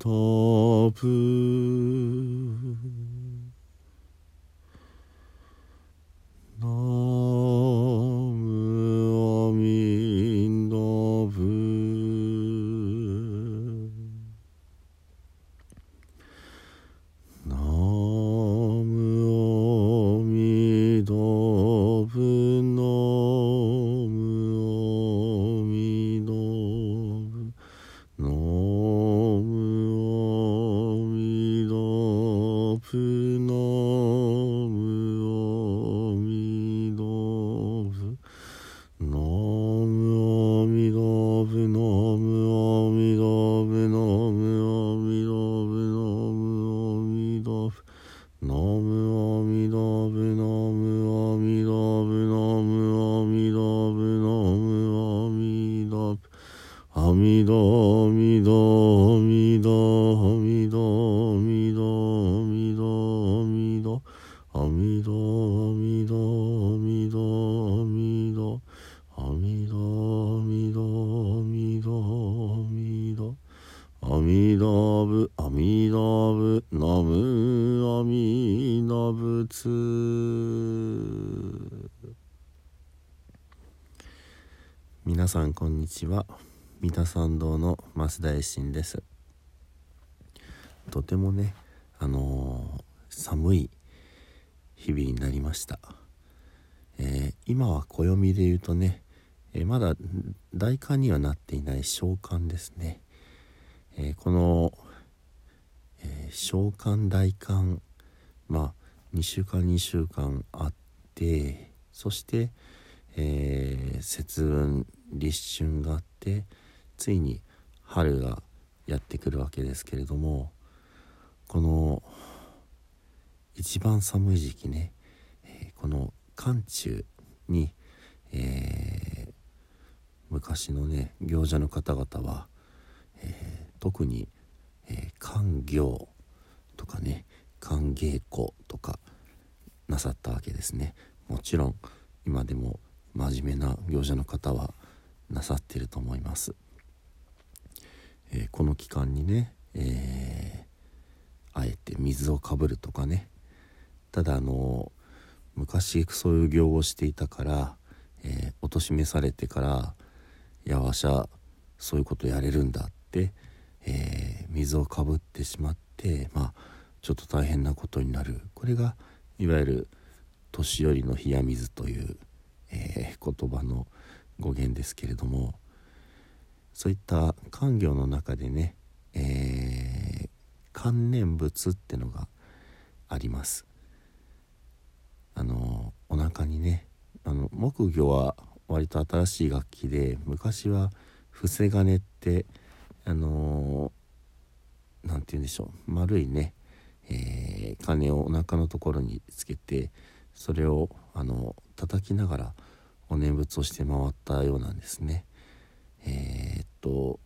top アミダアミダアミダアミダアミダブアミダブナムアミダブツ皆さんこんにちは三田参道の増田衛進ですとてもねあのー寒い日々になりました、えー今は暦で言うとね、えーまだ大寒にはなっていない小寒ですね、えーこの、えー小寒大寒まあ2週間2週間あってそして、え節分立春があってついに春がやってくるわけですけれどもこの一番寒い時期ね、えこの寒中に、えー昔のね行者の方々は、えー特に、えー行とかね寒稽古とかなさったわけですね。もちろん今でも真面目な行者の方はなさってると思います、えーこの期間にね、えーあえて水をかぶるとかね。ただあの昔そういう行をしていたから、えー、おとしめされてから「やわしゃそういうことやれるんだ」って、えー水をかぶってしまってまあちょっと大変なことになるこれがいわゆる「年寄りの冷や水」という、えー言葉の語源ですけれどもそういった官業の中でね、えー観念仏ってのがあります。あのお腹にねあの木魚は割と新しい楽器で昔は伏せ金ってあのなんて言うんでしょう丸いね、えー鐘をお腹のところにつけてそれをあの叩きながらお念仏をして回ったようなんですね。えーっと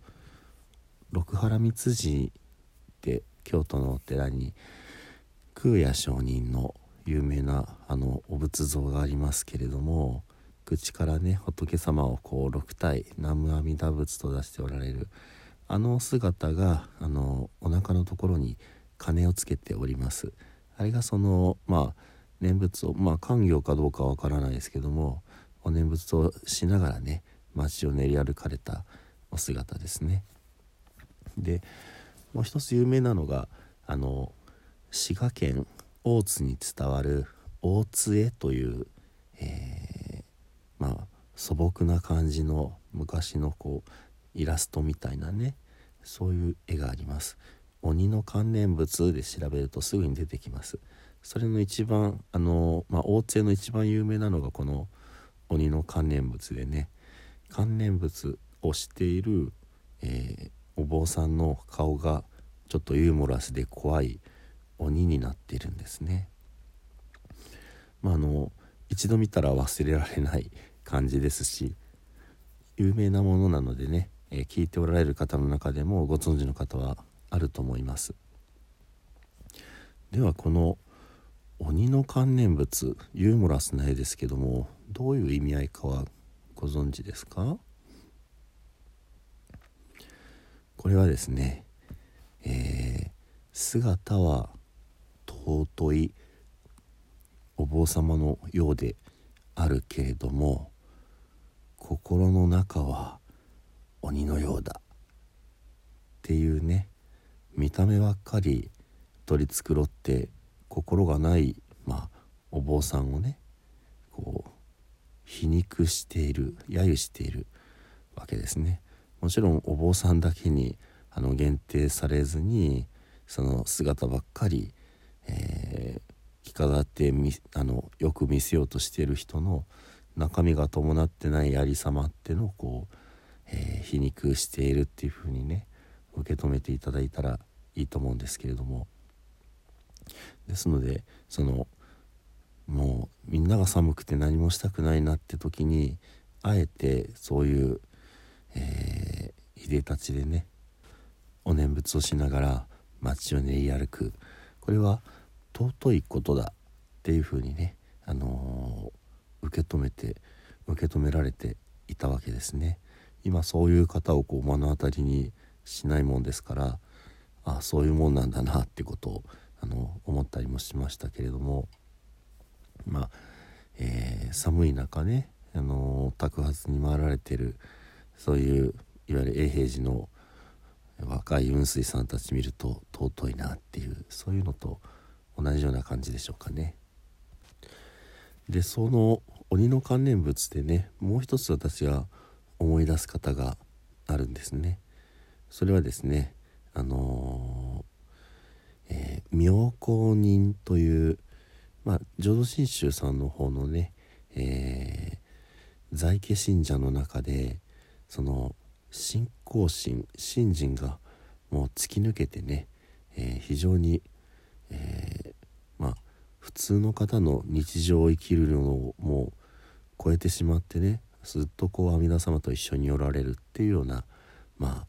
六原光次って京都のお寺に空也上人の有名なあのお仏像がありますけれども口からね仏様をこう六体南無阿弥陀仏と出しておられるあの姿があのお腹のところに鐘をつけております。あれがそのまあ念仏をまあ官業かどうかはわからないですけどもお念仏をしながらね街を練り歩かれたお姿ですね。でもう一つ有名なのがあの滋賀県大津に伝わる大津絵という、えーまあ素朴な感じの昔のこうイラストみたいなねそういう絵があります鬼の観念仏で調べるとすぐに出てきますそれの一番あの、まあ、大津の一番有名なのがこの鬼の観念仏でね観念仏をしている、えーお坊さんの顔がちょっとユーモラスで怖い鬼になってるんですね。まああの一度見たら忘れられない感じですし有名なものなのでね、えー、聞いておられる方の中でもご存知の方はあると思います。ではこの鬼の観念物ユーモラスな絵ですけどもどういう意味合いかはご存知ですか？これはですね、えー、姿は尊いお坊様のようであるけれども心の中は鬼のようだっていうね見た目ばっかり取り繕って心がないまあお坊さんをねこう皮肉している揶揄しているわけですね。もちろんお坊さんだけにあの限定されずにその姿ばっかり、えー、着飾ってみあのよく見せようとしてる人の中身が伴ってないありさまってのをこう、えー、皮肉しているっていうふうにね受け止めていただいたらいいと思うんですけれども。ですのでそのもうみんなが寒くて何もしたくないなって時にあえてそういう、えー、いでたちでねお念仏をしながら街を練り歩く。これは尊いことだっていうふうにね、あのー、受け止めて受け止められていたわけですね。今そういう方をこう目の当たりにしないもんですからあそういうもんなんだなってことをあの思ったりもしましたけれどもまあ、えー、寒い中ね、あの托発に回られてるそういういわゆる永平寺の若い雲水さんたち見ると尊いなっていうそういうのと同じような感じでしょうかね。でその鬼の関連物でねもう一つ私が思い出す方があるんですね。それはですねあのー、えー、妙高人というまあ浄土真宗さんの方のね、えー、在家信者の中でその信仰心信心がもう突き抜けてね、えー、非常に、普通の方の日常を生きるのをもう超えてしまってねずっとこう阿弥陀様と一緒におられるっていうようなまあ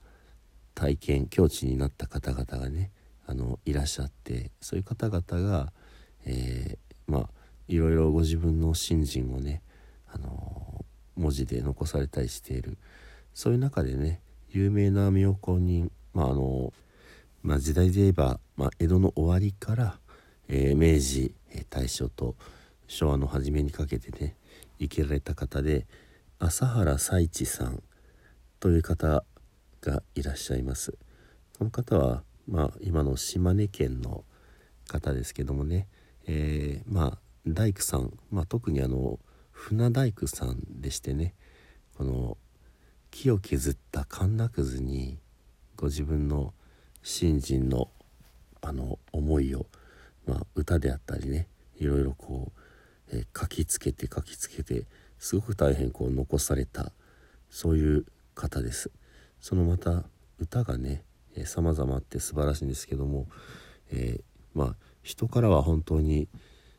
体験境地になった方々がねあのいらっしゃってそういう方々が、えー、まあいろいろご自分の信心をね、あの文字で残されたりしている。そういう中でね有名な妙高人まああの、まあ、時代で言えば、まあ、江戸の終わりから、えー、明治、え大正と昭和の初めにかけてね生きられた方で朝原佐一さんという方がいらっしゃいます。この方は、まあ、今の島根県の方ですけどもね、えー、まあ大工さん、まあ、特にあの船大工さんでしてねこの木を削ったカンナくずにご自分の信心のあの思いを、まあ、歌であったりねいろいろこう、えー、書きつけて書きつけてすごく大変こう残されたそういう方です。そのまた歌がねさまざまあって素晴らしいんですけども、えー、まあ人からは本当に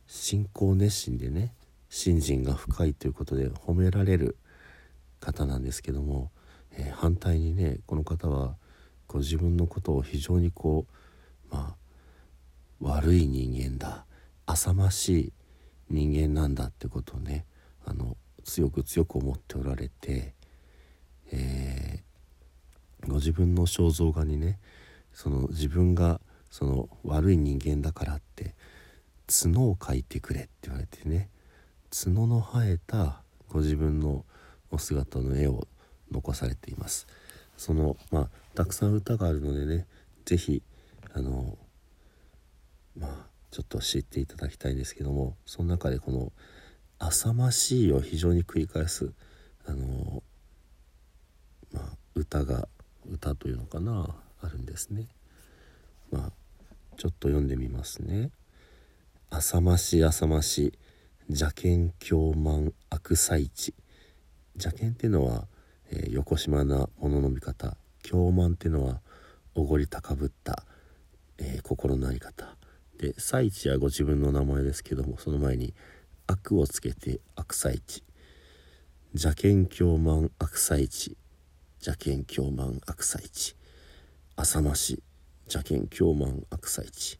信仰熱心でね信心が深いということで褒められる方なんですけども、えー、反対にねこの方はこう自分のことを非常にこうまあ悪い人間だ。浅ましい人間なんだってことをねあの強く強く思っておられて、えー、ご自分の肖像画にねその自分がその悪い人間だからって角を描いてくれって言われてね角の生えたご自分のお姿の絵を残されています。そのまあたくさん歌があるのでね是非あのまあちょっと知っていただきたいんですけどもその中でこの「浅ましい」を非常に繰り返すあのまあ歌が歌というのかなあるんですね。まあちょっと読んでみますね。浅まし浅まし邪剣狂慢悪祭地邪剣っていうのは、えー、横島な物のの見方狂慢っていうのはおごり高ぶった、えー、心の在り方で祭地はご自分の名前ですけどもその前に悪をつけて悪祭地邪剣狂満悪妻地邪剣狂満悪妻地浅まし邪剣狂満悪妻地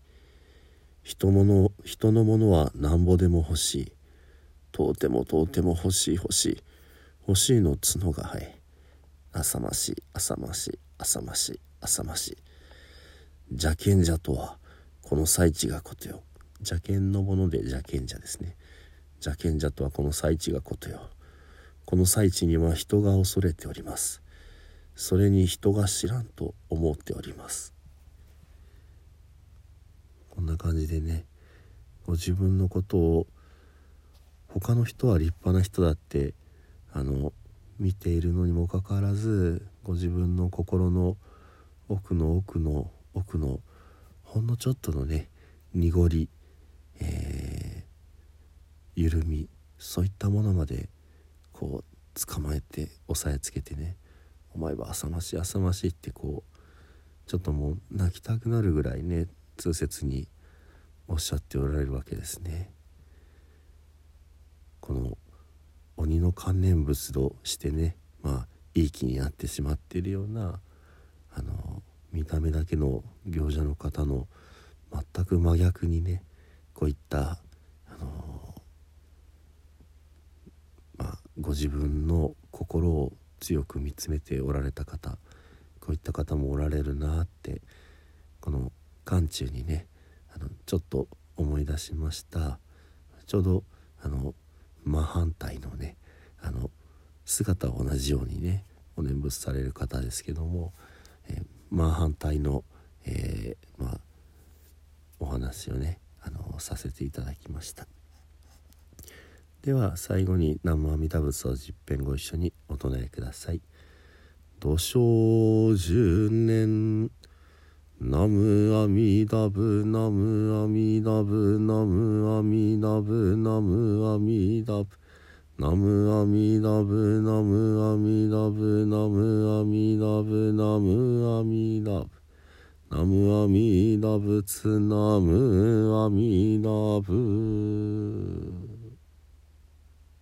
人物人のものはなんぼでも欲しい。とうてもとうても欲しい欲しい。欲しいの角が生え。浅まし浅まし浅まし浅まし邪剣者とはこの最地がことよ。邪剣のもので邪剣者ですね。邪剣者とはこの最地がことよ。この最地には人が恐れております。それに人が知らんと思っております。こんな感じでねご自分のことを他の人は立派な人だってあの見ているのにもかかわらずご自分の心の奥の奥の奥のほんのちょっとのね濁り、えー、緩みそういったものまでこう捕まえて押さえつけてね「お前は浅ましい浅ましい」ってこうちょっともう泣きたくなるぐらいね痛切におっしゃっておられるわけですね。この鬼の観念物としてねまあいい気になってしまっているような見た目だけの行者の方の全く真逆にねこういったあのまあご自分の心を強く見つめておられた方こういった方もおられるなってこの眼中にねあのちょっと思い出しました。ちょうどあの真反対のねあの姿は同じようにねお念仏される方ですけども、えー、真反対の、えー、まあ、お話をねあのさせていただきました。では最後に南無阿弥陀仏を十遍ご一緒にお唱えください。土生十年ナムアミダブナムアミダブナムアミダブナムアミダブナムアミダブナムアミダブナムアミダブナムアミダブ。ナムアミダブツナムアミダブ。